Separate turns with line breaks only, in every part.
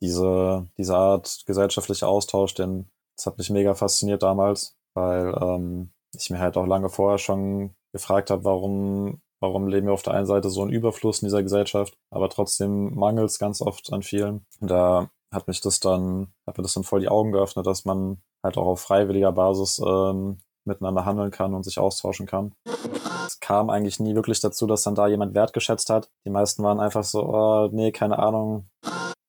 Diese, diese Art gesellschaftlicher Austausch, den, das hat mich mega fasziniert damals, weil ähm, ich mir halt auch lange vorher schon gefragt habe, warum, warum leben wir auf der einen Seite so einen Überfluss in dieser Gesellschaft, aber trotzdem mangelt es ganz oft an vielen. Und da hat mich das dann, hat mir das dann voll die Augen geöffnet, dass man halt auch auf freiwilliger Basis ähm, miteinander handeln kann und sich austauschen kann. Es kam eigentlich nie wirklich dazu, dass dann da jemand wertgeschätzt hat. Die meisten waren einfach so, oh, nee, keine Ahnung,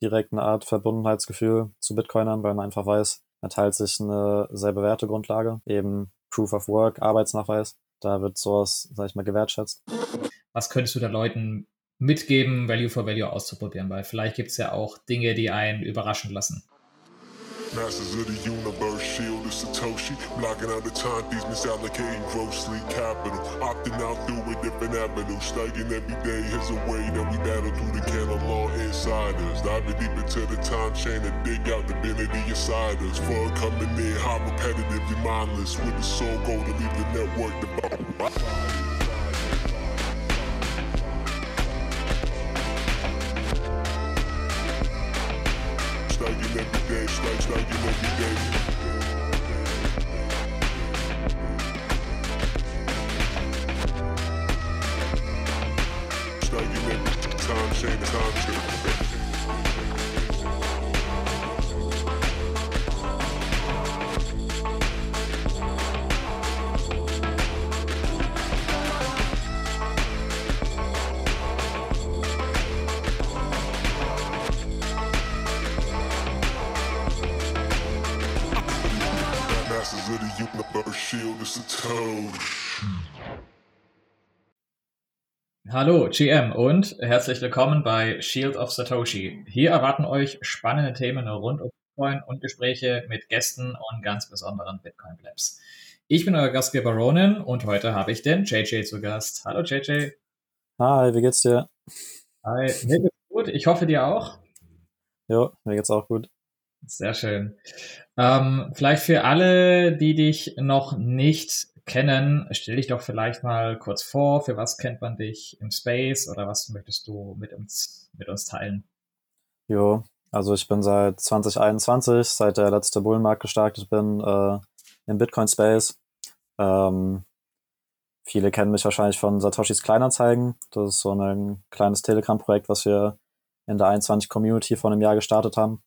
direkt eine Art Verbundenheitsgefühl zu Bitcoinern, weil man einfach weiß, man teilt sich eine selbe Wertegrundlage, eben Proof of Work, Arbeitsnachweis. Da wird sowas, sag ich mal, gewertschätzt.
Was könntest du da Leuten mitgeben, Value for Value auszuprobieren? Weil vielleicht gibt es ja auch Dinge, die einen überraschen lassen. Masters of the universe, shield is Satoshi. Blocking out the timepiece, misallocating grossly capital. Opting out through a different avenue. Slugging every day is a way that we battle through the canon law inside us. Diving deep into the time chain and dig out the divinity inside us. Fun coming in, hot repetitively mindless. With the soul goal to leave the network dead,
snacks, now you gon' be dead. Now you gon' time change, time change.
Hallo GM und herzlich willkommen bei Shield of Satoshi. Hier erwarten euch spannende Themen rund um Bitcoin und Gespräche mit Gästen und ganz besonderen Bitcoin Labs. Ich bin euer Gastgeber Ronan und heute habe ich den JJ zu Gast. Hallo JJ.
Hi, wie geht's dir?
Hi, mir geht's gut. Ich hoffe dir auch.
Jo, mir geht's auch gut.
Sehr schön. Ähm, vielleicht für alle, die dich noch nicht kennen, stell dich doch vielleicht mal kurz vor, für was kennt man dich im Space oder was möchtest du mit uns, mit uns teilen?
Jo, also ich bin seit 2021, seit der letzte Bullenmarkt gestartet bin, äh, im Bitcoin-Space. Ähm, viele kennen mich wahrscheinlich von Satoshis Kleinanzeigen. Das ist so ein kleines Telegram-Projekt, was wir in der 21-Community vor einem Jahr gestartet haben.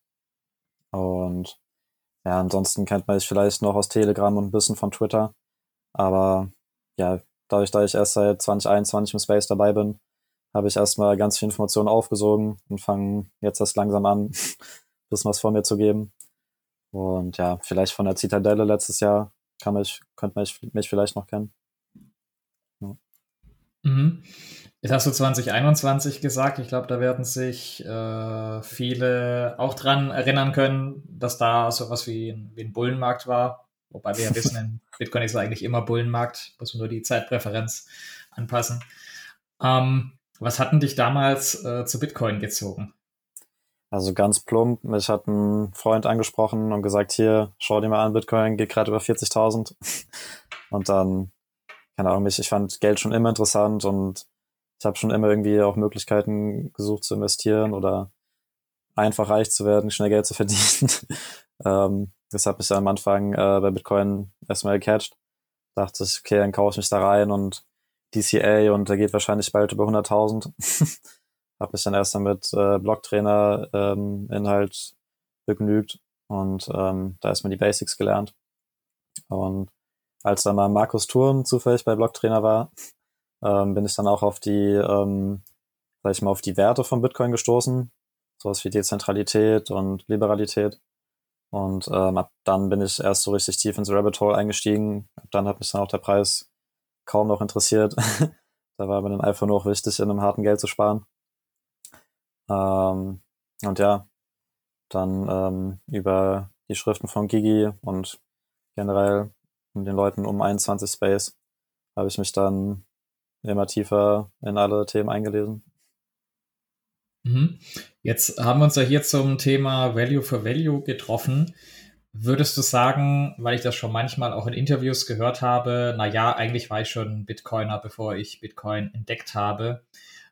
Und ja, ansonsten kennt man mich vielleicht noch aus Telegram und ein bisschen von Twitter. Aber ja, dadurch, dass ich erst seit 2021 im Space dabei bin, habe ich erstmal ganz viele Informationen aufgesogen und fange jetzt erst langsam an, ein bisschen was von mir zu geben. Und ja, vielleicht von der Zitadelle letztes Jahr kann mich, könnte mich, mich vielleicht noch kennen.
Ja. Mhm. Jetzt hast du 2021 gesagt. Ich glaube, da werden sich äh, viele auch dran erinnern können, dass da sowas wie ein, wie ein Bullenmarkt war. Wobei wir ja wissen, in Bitcoin ist eigentlich immer Bullenmarkt, muss man nur die Zeitpräferenz anpassen. Ähm, was hatten dich damals äh, zu Bitcoin gezogen?
Also ganz plump, mich hat ein Freund angesprochen und gesagt, hier, schau dir mal an, Bitcoin geht gerade über 40.000. Und dann, keine Ahnung, mich, ich fand Geld schon immer interessant und ich habe schon immer irgendwie auch Möglichkeiten gesucht zu investieren oder einfach reich zu werden, schnell Geld zu verdienen. ähm, das hat mich am Anfang äh, bei Bitcoin erstmal gecatcht. Dachte ich, okay, dann kaufe ich mich da rein und DCA und der geht wahrscheinlich bald über 100.000. habe mich dann erst mit äh, Blocktrainer ähm, Inhalt begnügt und ähm, da erstmal die Basics gelernt. Und als dann mal Markus Thurn zufällig bei Blocktrainer war, ähm, bin ich dann auch auf die, ähm, sag ich mal, auf die Werte von Bitcoin gestoßen. Sowas wie Dezentralität und Liberalität. Und ähm, ab dann bin ich erst so richtig tief ins Rabbit Hole eingestiegen. Ab dann hat mich dann auch der Preis kaum noch interessiert. da war mir dann einfach nur auch wichtig, in einem harten Geld zu sparen. Ähm, und ja, dann ähm, über die Schriften von Gigi und generell den Leuten um 21 Space habe ich mich dann immer tiefer in alle Themen eingelesen.
Mhm. Jetzt haben wir uns ja hier zum Thema Value for Value getroffen. Würdest du sagen, weil ich das schon manchmal auch in Interviews gehört habe, na ja, eigentlich war ich schon Bitcoiner, bevor ich Bitcoin entdeckt habe.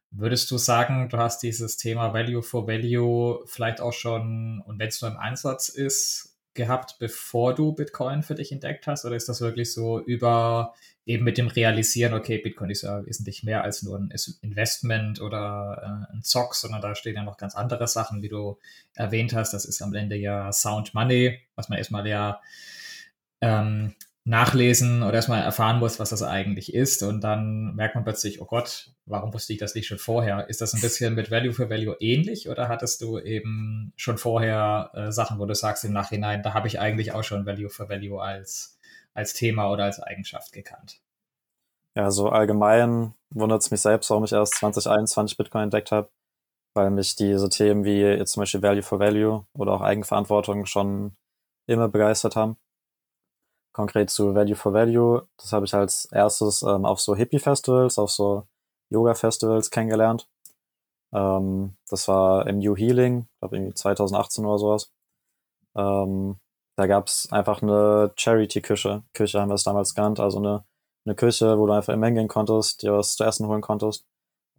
Würdest du sagen, du hast dieses Thema Value for Value vielleicht auch schon, und wenn es nur im Einsatz ist, gehabt, bevor du Bitcoin für dich entdeckt hast? Oder ist das wirklich so über eben mit dem Realisieren, okay, Bitcoin ist ja wesentlich mehr als nur ein Investment oder äh, ein Zock, sondern da stehen ja noch ganz andere Sachen, wie du erwähnt hast. Das ist am Ende ja Sound Money, was man erstmal ja ähm, nachlesen oder erstmal erfahren muss, was das eigentlich ist. Und dann merkt man plötzlich, oh Gott, warum wusste ich das nicht schon vorher? Ist das ein bisschen mit Value for Value ähnlich oder hattest du eben schon vorher äh, Sachen, wo du sagst im Nachhinein, da habe ich eigentlich auch schon Value for Value als, als Thema oder als Eigenschaft gekannt?
Ja, so allgemein wundert es mich selbst, warum ich erst 2021 Bitcoin entdeckt habe, weil mich diese Themen wie jetzt zum Beispiel Value for Value oder auch Eigenverantwortung schon immer begeistert haben konkret zu Value for Value. Das habe ich als erstes ähm, auf so Hippie-Festivals, auf so Yoga-Festivals kennengelernt. Ähm, das war im New Healing, glaube irgendwie 2018 oder sowas. Ähm, da gab es einfach eine Charity-Küche, Küche haben wir es damals genannt, also eine, eine Küche, wo du einfach immer hingehen konntest, dir was zu essen holen konntest.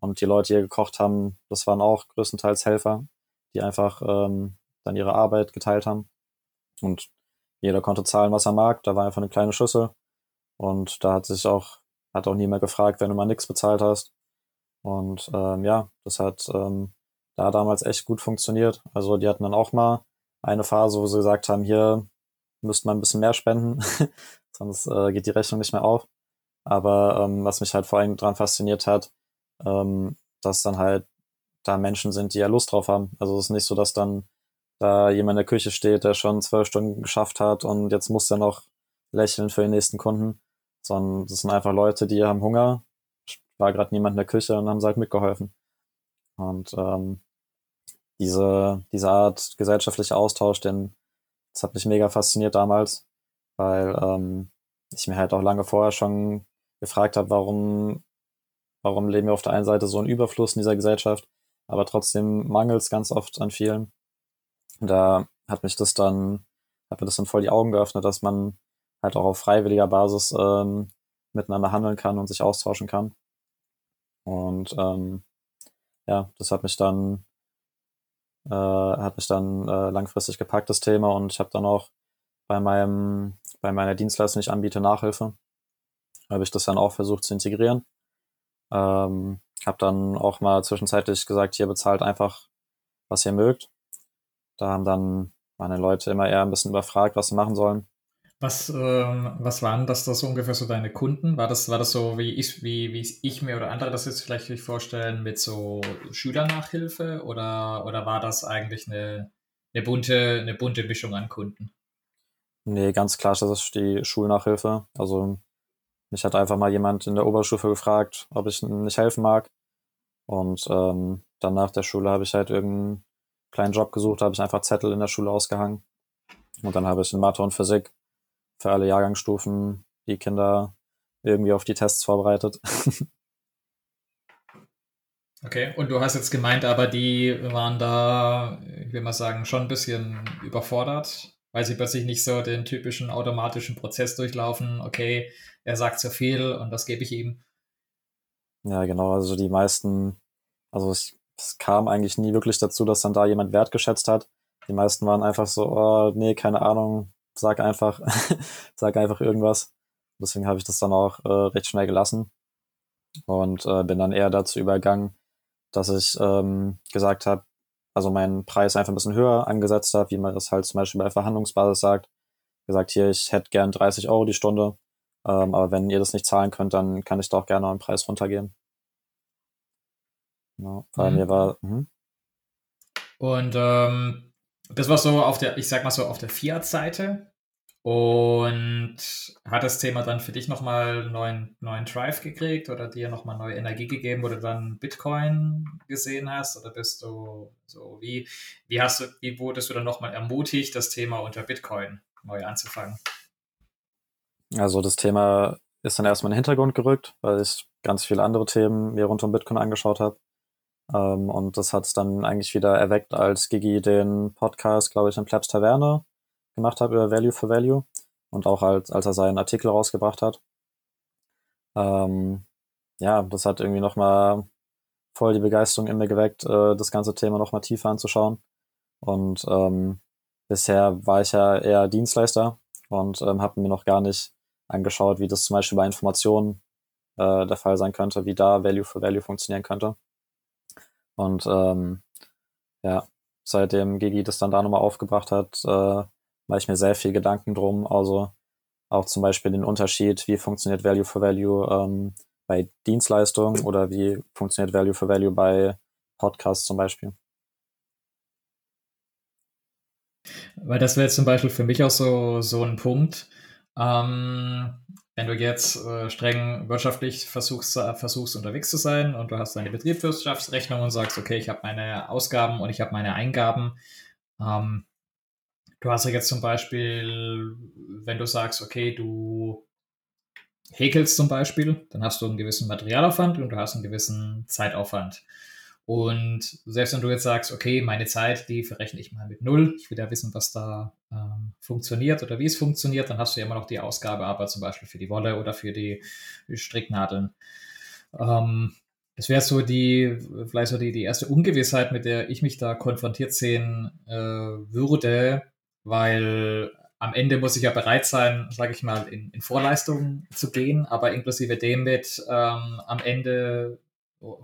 Und die Leute, die hier gekocht haben, das waren auch größtenteils Helfer, die einfach ähm, dann ihre Arbeit geteilt haben. Und jeder konnte zahlen, was er mag. Da war einfach eine kleine Schüssel. Und da hat sich auch, hat auch niemand gefragt, wenn du mal nichts bezahlt hast. Und ähm, ja, das hat ähm, da damals echt gut funktioniert. Also die hatten dann auch mal eine Phase, wo sie gesagt haben, hier müsste man ein bisschen mehr spenden, sonst äh, geht die Rechnung nicht mehr auf. Aber ähm, was mich halt vor allem daran fasziniert hat, ähm, dass dann halt da Menschen sind, die ja Lust drauf haben. Also es ist nicht so, dass dann da jemand in der Küche steht, der schon zwölf Stunden geschafft hat und jetzt muss er noch lächeln für den nächsten Kunden, sondern das sind einfach Leute, die haben Hunger, war gerade niemand in der Küche und haben halt mitgeholfen. Und ähm, diese, diese Art gesellschaftlicher Austausch, den, das hat mich mega fasziniert damals, weil ähm, ich mir halt auch lange vorher schon gefragt habe, warum, warum leben wir auf der einen Seite so einen Überfluss in dieser Gesellschaft, aber trotzdem mangelt es ganz oft an vielen da hat mich das dann, hat mir das dann voll die Augen geöffnet, dass man halt auch auf freiwilliger Basis ähm, miteinander handeln kann und sich austauschen kann. Und ähm, ja, das hat mich dann äh, hat mich dann äh, langfristig gepackt, das Thema, und ich habe dann auch bei meinem, bei meiner Dienstleistung, die ich anbiete, Nachhilfe, habe ich das dann auch versucht zu integrieren. Ähm, habe dann auch mal zwischenzeitlich gesagt, hier bezahlt einfach, was ihr mögt. Da haben dann meine Leute immer eher ein bisschen überfragt, was sie machen sollen.
Was, ähm, was waren das, das so ungefähr so deine Kunden? War das, war das so, wie ich, wie, wie ich mir oder andere das jetzt vielleicht vorstellen, mit so Schülernachhilfe oder, oder war das eigentlich eine, eine, bunte, eine bunte Mischung an Kunden?
Nee, ganz klar, das ist die Schulnachhilfe. Also mich hat einfach mal jemand in der Oberstufe gefragt, ob ich nicht helfen mag. Und ähm, dann nach der Schule habe ich halt irgendeinen kleinen Job gesucht, habe ich einfach Zettel in der Schule ausgehangen. Und dann habe ich in Mathe und Physik für alle Jahrgangsstufen die Kinder irgendwie auf die Tests vorbereitet.
Okay, und du hast jetzt gemeint, aber die waren da, ich will mal sagen, schon ein bisschen überfordert, weil sie plötzlich nicht so den typischen automatischen Prozess durchlaufen. Okay, er sagt zu viel und das gebe ich ihm.
Ja, genau. Also die meisten, also ich es kam eigentlich nie wirklich dazu, dass dann da jemand wertgeschätzt hat. Die meisten waren einfach so, oh, nee, keine Ahnung, sag einfach, sag einfach irgendwas. Deswegen habe ich das dann auch äh, recht schnell gelassen und äh, bin dann eher dazu übergegangen, dass ich ähm, gesagt habe, also meinen Preis einfach ein bisschen höher angesetzt habe, wie man das halt zum Beispiel bei Verhandlungsbasis sagt. Gesagt, hier, ich hätte gern 30 Euro die Stunde, ähm, aber wenn ihr das nicht zahlen könnt, dann kann ich da auch gerne einen Preis runtergehen.
Genau, weil mhm. mir war. Mh. Und ähm, das war so auf der, ich sag mal so, auf der Fiat-Seite. Und hat das Thema dann für dich nochmal einen neuen, neuen Drive gekriegt oder dir nochmal neue Energie gegeben, wo du dann Bitcoin gesehen hast? Oder bist du so, wie, wie hast du, wie wurdest du dann nochmal ermutigt, das Thema unter Bitcoin neu anzufangen?
Also das Thema ist dann erstmal in den Hintergrund gerückt, weil ich ganz viele andere Themen mir rund um Bitcoin angeschaut habe. Ähm, und das hat es dann eigentlich wieder erweckt, als Gigi den Podcast, glaube ich, in Plebs Taverne gemacht hat über Value for Value und auch als, als er seinen Artikel rausgebracht hat. Ähm, ja, das hat irgendwie nochmal voll die Begeisterung in mir geweckt, äh, das ganze Thema nochmal tiefer anzuschauen. Und ähm, bisher war ich ja eher Dienstleister und ähm, habe mir noch gar nicht angeschaut, wie das zum Beispiel bei Informationen äh, der Fall sein könnte, wie da Value for Value funktionieren könnte. Und ähm, ja, seitdem Gigi das dann da nochmal aufgebracht hat, äh, mache ich mir sehr viel Gedanken drum. Also auch zum Beispiel den Unterschied, wie funktioniert Value for Value ähm, bei Dienstleistungen oder wie funktioniert Value for Value bei Podcasts zum Beispiel.
Weil das wäre jetzt zum Beispiel für mich auch so, so ein Punkt. Ähm, wenn du jetzt äh, streng wirtschaftlich versuchst, äh, versuchst unterwegs zu sein und du hast deine Betriebswirtschaftsrechnung und sagst, okay, ich habe meine Ausgaben und ich habe meine Eingaben. Ähm, du hast ja jetzt zum Beispiel, wenn du sagst, okay, du häkelst zum Beispiel, dann hast du einen gewissen Materialaufwand und du hast einen gewissen Zeitaufwand. Und selbst wenn du jetzt sagst, okay, meine Zeit, die verrechne ich mal mit null, ich will ja wissen, was da ähm, funktioniert oder wie es funktioniert, dann hast du ja immer noch die Ausgabe, aber zum Beispiel für die Wolle oder für die Stricknadeln. Ähm, das wäre so die, vielleicht so die, die erste Ungewissheit, mit der ich mich da konfrontiert sehen äh, würde, weil am Ende muss ich ja bereit sein, sage ich mal, in, in Vorleistungen zu gehen, aber inklusive dem mit ähm, am Ende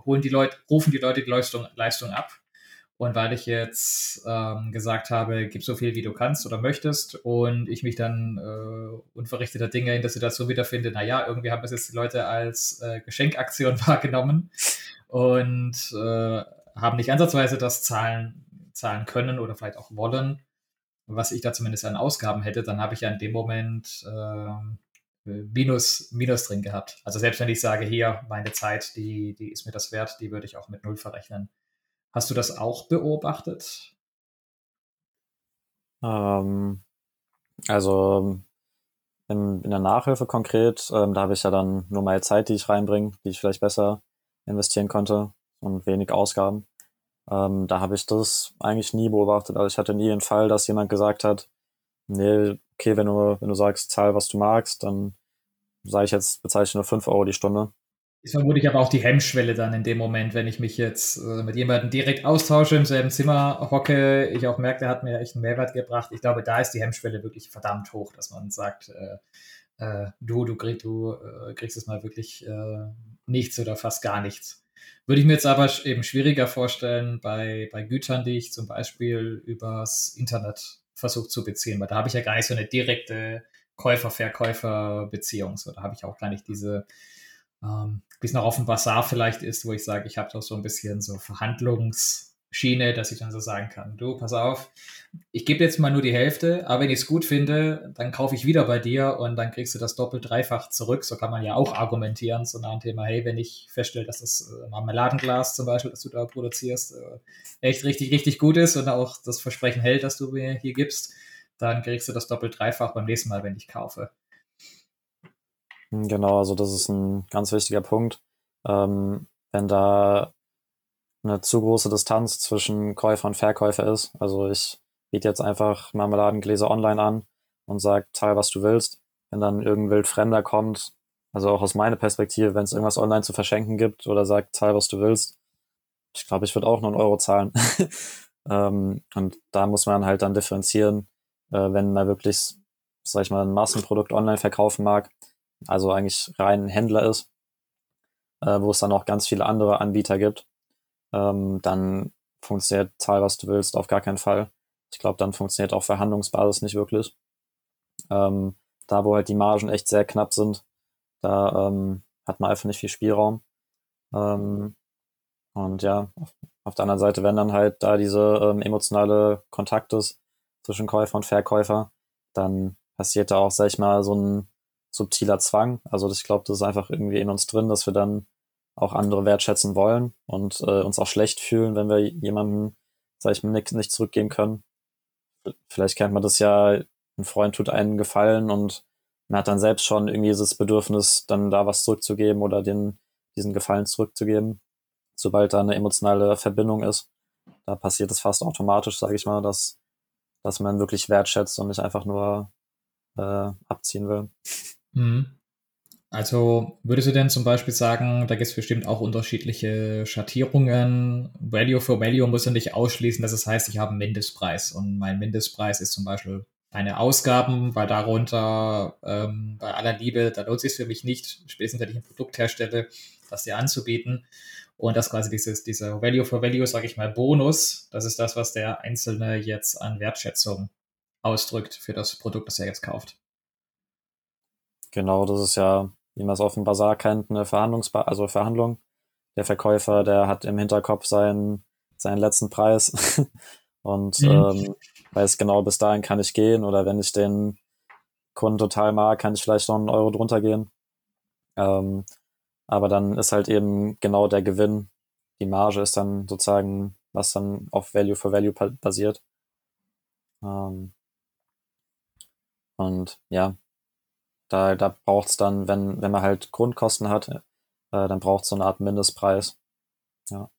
holen die Leute, rufen die Leute die Leistung, Leistung ab. Und weil ich jetzt ähm, gesagt habe, gib so viel, wie du kannst oder möchtest, und ich mich dann äh, unverrichteter Dinge in der Situation wiederfinde, naja, irgendwie haben es jetzt die Leute als äh, Geschenkaktion wahrgenommen und äh, haben nicht ansatzweise das zahlen, zahlen können oder vielleicht auch wollen, was ich da zumindest an Ausgaben hätte, dann habe ich ja in dem Moment äh, Minus, Minus drin gehabt. Also selbst wenn ich sage, hier, meine Zeit, die, die ist mir das wert, die würde ich auch mit Null verrechnen. Hast du das auch beobachtet?
Ähm, also in, in der Nachhilfe konkret, ähm, da habe ich ja dann nur meine Zeit, die ich reinbringe, die ich vielleicht besser investieren konnte und wenig Ausgaben. Ähm, da habe ich das eigentlich nie beobachtet. Also ich hatte nie den Fall, dass jemand gesagt hat, nee, okay, wenn du, wenn du sagst, zahl, was du magst, dann sage ich jetzt, bezeichne nur 5 Euro die Stunde.
Ist vermutlich aber auch die Hemmschwelle dann in dem Moment, wenn ich mich jetzt äh, mit jemandem direkt austausche, im selben Zimmer hocke, ich auch merke, der hat mir echt einen Mehrwert gebracht. Ich glaube, da ist die Hemmschwelle wirklich verdammt hoch, dass man sagt, äh, äh, du, du, krieg, du äh, kriegst es mal wirklich äh, nichts oder fast gar nichts. Würde ich mir jetzt aber eben schwieriger vorstellen bei, bei Gütern, die ich zum Beispiel übers Internet versucht zu beziehen, weil da habe ich ja gar nicht so eine direkte Käufer-Verkäufer-Beziehung. So, da habe ich auch gar nicht diese, ähm, wie es noch auf dem Bazar vielleicht ist, wo ich sage, ich habe doch so ein bisschen so Verhandlungsschiene, dass ich dann so sagen kann, du, pass auf, ich gebe jetzt mal nur die Hälfte, aber wenn ich es gut finde, dann kaufe ich wieder bei dir und dann kriegst du das doppelt, dreifach zurück. So kann man ja auch argumentieren, so nach dem Thema, hey, wenn ich feststelle, dass das äh, Marmeladenglas zum Beispiel, das du da produzierst, äh, echt richtig, richtig gut ist und auch das Versprechen hält, das du mir hier gibst, dann kriegst du das doppelt, dreifach beim nächsten Mal, wenn ich kaufe.
Genau, also das ist ein ganz wichtiger Punkt. Ähm, wenn da eine zu große Distanz zwischen Käufer und Verkäufer ist, also ich biete jetzt einfach Marmeladengläser online an und sage, zahl, was du willst. Wenn dann irgendein Wildfremder kommt, also auch aus meiner Perspektive, wenn es irgendwas online zu verschenken gibt oder sagt, zahl, was du willst, ich glaube, ich würde auch nur einen Euro zahlen. ähm, und da muss man halt dann differenzieren, äh, wenn man wirklich, sag ich mal, ein Massenprodukt online verkaufen mag, also eigentlich rein Händler ist, äh, wo es dann auch ganz viele andere Anbieter gibt, ähm, dann funktioniert zahl, was du willst, auf gar keinen Fall. Ich glaube, dann funktioniert auch Verhandlungsbasis nicht wirklich. Ähm, da, wo halt die Margen echt sehr knapp sind, da ähm, hat man einfach nicht viel Spielraum. Ähm, und ja, auf, auf, der anderen Seite, wenn dann halt da diese ähm, emotionale Kontakt ist, zwischen Käufer und Verkäufer, dann passiert da auch, sag ich mal, so ein subtiler Zwang. Also ich glaube, das ist einfach irgendwie in uns drin, dass wir dann auch andere wertschätzen wollen und äh, uns auch schlecht fühlen, wenn wir jemandem, sag ich mal, nicht, nicht zurückgeben können. Vielleicht kennt man das ja, ein Freund tut einen Gefallen und man hat dann selbst schon irgendwie dieses Bedürfnis, dann da was zurückzugeben oder den, diesen Gefallen zurückzugeben, sobald da eine emotionale Verbindung ist. Da passiert es fast automatisch, sage ich mal, dass dass man wirklich wertschätzt und nicht einfach nur äh, abziehen will.
Mhm. Also würdest du denn zum Beispiel sagen, da gibt es bestimmt auch unterschiedliche Schattierungen. Value for Value muss ja nicht ausschließen, dass es heißt, ich habe einen Mindestpreis und mein Mindestpreis ist zum Beispiel meine Ausgaben, weil darunter ähm, bei aller Liebe, da lohnt es sich für mich nicht, spätestens wenn ich ein Produkt herstelle, das dir anzubieten. Und das quasi dieses, dieser Value for Value, sage ich mal, Bonus, das ist das, was der Einzelne jetzt an Wertschätzung ausdrückt für das Produkt, das er jetzt kauft.
Genau, das ist ja, wie man es auf dem Bazar kennt, eine Verhandlungsba also Verhandlung. Der Verkäufer, der hat im Hinterkopf seinen, seinen letzten Preis und mhm. ähm, weiß genau, bis dahin kann ich gehen oder wenn ich den Kunden total mag, kann ich vielleicht noch einen Euro drunter gehen. Ähm, aber dann ist halt eben genau der Gewinn, die Marge ist dann sozusagen, was dann auf Value for Value basiert. Ähm, und ja, da, da braucht es dann, wenn, wenn man halt Grundkosten hat, äh, dann braucht es so eine Art Mindestpreis. Ja.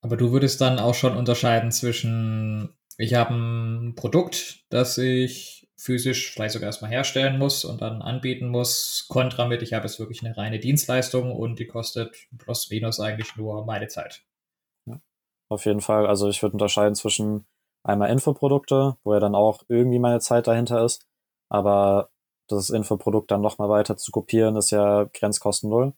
Aber du würdest dann auch schon unterscheiden zwischen, ich habe ein Produkt, das ich physisch vielleicht sogar erstmal herstellen muss und dann anbieten muss, kontra mit, ich habe jetzt wirklich eine reine Dienstleistung und die kostet plus minus eigentlich nur meine Zeit.
Ja, auf jeden Fall. Also ich würde unterscheiden zwischen einmal Infoprodukte, wo ja dann auch irgendwie meine Zeit dahinter ist, aber das Infoprodukt dann nochmal weiter zu kopieren, ist ja Grenzkosten null.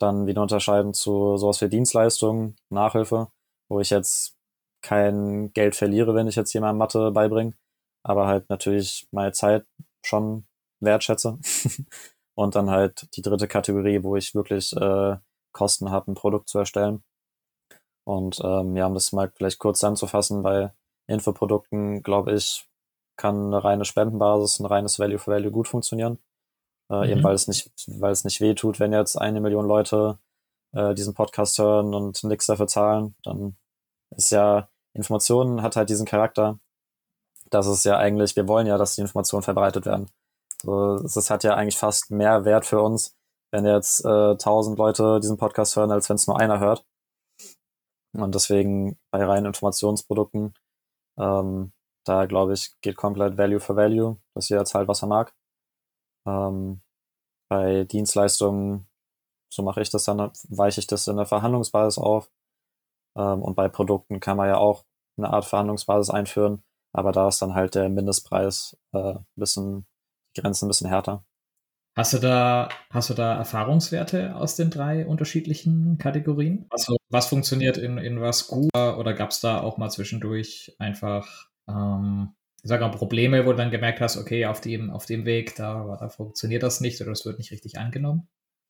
Dann wieder unterscheiden zu sowas wie Dienstleistungen, Nachhilfe, wo ich jetzt kein Geld verliere, wenn ich jetzt jemandem Mathe beibringe, aber halt natürlich meine Zeit schon wertschätze. Und dann halt die dritte Kategorie, wo ich wirklich äh, Kosten habe, ein Produkt zu erstellen. Und ähm, ja, um das mal vielleicht kurz zusammenzufassen, bei Infoprodukten, glaube ich, kann eine reine Spendenbasis, ein reines Value for Value gut funktionieren. Äh, mhm. Eben weil es nicht, weil es nicht weh tut, wenn jetzt eine Million Leute äh, diesen Podcast hören und nichts dafür zahlen, dann ist ja, Informationen hat halt diesen Charakter, dass es ja eigentlich, wir wollen ja, dass die Informationen verbreitet werden. So, es hat ja eigentlich fast mehr Wert für uns, wenn jetzt äh, tausend Leute diesen Podcast hören, als wenn es nur einer hört. Und deswegen bei reinen Informationsprodukten ähm, da glaube ich, geht komplett Value for Value, dass jeder zahlt, was er mag. Ähm, bei Dienstleistungen, so mache ich das dann, weiche ich das in der Verhandlungsbasis auf. Ähm, und bei Produkten kann man ja auch eine Art Verhandlungsbasis einführen, aber da ist dann halt der Mindestpreis äh, bisschen, die Grenzen ein bisschen härter.
Hast du da, hast du da Erfahrungswerte aus den drei unterschiedlichen Kategorien? Also was funktioniert in, in was gut oder gab es da auch mal zwischendurch einfach ähm, ich sage mal, Probleme, wo du dann gemerkt hast, okay, auf dem, auf dem Weg, da, da funktioniert das nicht oder es wird nicht richtig angenommen?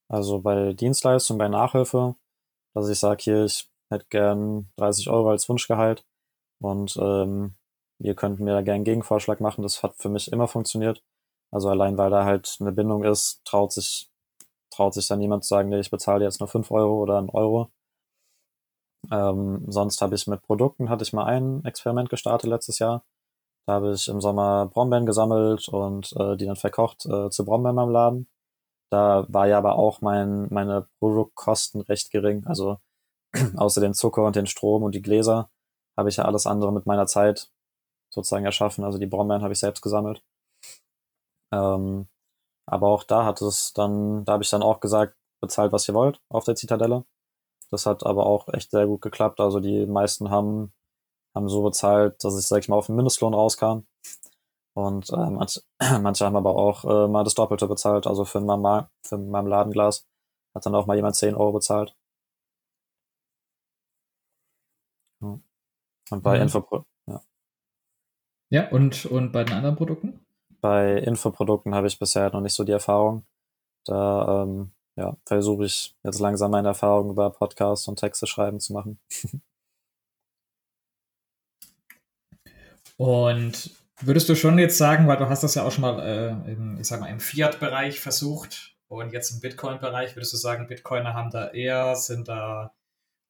Also bei Dienstleistung, bei Nachhilfe, dass ich sage, hier, ich hätte gern 30 Euro als Wunschgehalt und ähm, ihr könnt mir da gerne einen Gegenvorschlag machen. Das hat für mich immer funktioniert. Also allein, weil da halt eine Bindung ist, traut sich, traut sich dann jemand zu sagen, nee, ich bezahle jetzt nur 5 Euro oder einen Euro. Ähm, sonst habe ich mit Produkten, hatte ich mal ein Experiment gestartet letztes Jahr. Da habe ich im Sommer Brombeeren gesammelt und äh, die dann verkocht äh, zu Brombeermarmeladen. Da war ja aber auch mein, meine Produktkosten recht gering. Also außer den Zucker und den Strom und die Gläser habe ich ja alles andere mit meiner Zeit sozusagen erschaffen. Also die Brombeeren habe ich selbst gesammelt. Ähm, aber auch da hat es dann, da habe ich dann auch gesagt, bezahlt, was ihr wollt auf der Zitadelle. Das hat aber auch echt sehr gut geklappt. Also die meisten haben, haben so bezahlt, dass ich, sag ich mal, auf den Mindestlohn rauskam. Und äh, manche, manche haben aber auch äh, mal das Doppelte bezahlt. Also für, mein, für mein Ladenglas hat dann auch mal jemand 10 Euro bezahlt. Und bei mhm. Infopro ja.
Ja, und, und bei den anderen Produkten?
Bei Infoprodukten habe ich bisher noch nicht so die Erfahrung. Da ähm, ja, versuche ich jetzt langsam meine Erfahrungen über Podcasts und Texte schreiben zu machen.
und würdest du schon jetzt sagen, weil du hast das ja auch schon mal, äh, im, ich sag mal, im Fiat-Bereich versucht und jetzt im Bitcoin-Bereich, würdest du sagen, Bitcoiner haben da eher, sind da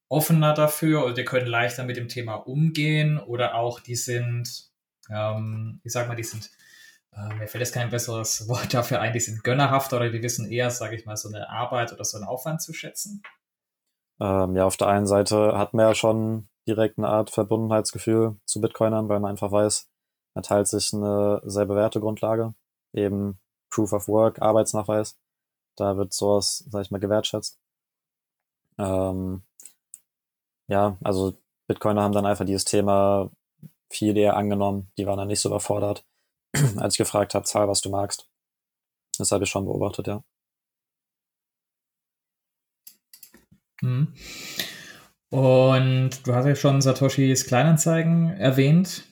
offener dafür oder die können leichter mit dem Thema umgehen oder auch die sind, ähm, ich sag mal, die sind äh, mir fällt jetzt kein besseres Wort dafür ein, die sind gönnerhaft oder die wissen eher, sage ich mal, so eine Arbeit oder so einen Aufwand zu schätzen?
Ähm, ja, auf der einen Seite hat man ja schon direkt eine Art Verbundenheitsgefühl zu Bitcoinern, weil man einfach weiß, man teilt sich eine sehr bewährte Grundlage. Eben Proof of Work, Arbeitsnachweis. Da wird sowas, sag ich mal, gewertschätzt. Ähm, ja, also Bitcoiner haben dann einfach dieses Thema viel eher angenommen. Die waren dann nicht so überfordert, als ich gefragt habe, zahl, was du magst. Das habe ich schon beobachtet, ja.
Mhm. Und du hast ja schon Satoshis Kleinanzeigen erwähnt.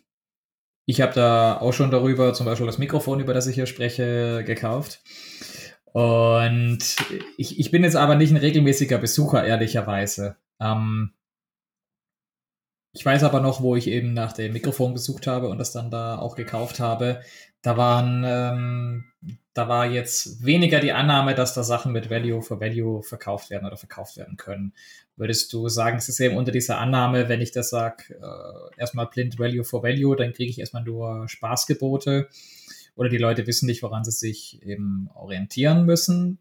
Ich habe da auch schon darüber, zum Beispiel das Mikrofon, über das ich hier spreche, gekauft. Und ich, ich bin jetzt aber nicht ein regelmäßiger Besucher, ehrlicherweise. Ähm, ich weiß aber noch, wo ich eben nach dem Mikrofon gesucht habe und das dann da auch gekauft habe. Da waren, ähm, da war jetzt weniger die Annahme, dass da Sachen mit Value for Value verkauft werden oder verkauft werden können. Würdest du sagen, es ist eben unter dieser Annahme, wenn ich das sage, äh, erstmal blind Value for Value, dann kriege ich erstmal nur Spaßgebote oder die Leute wissen nicht, woran sie sich eben orientieren müssen?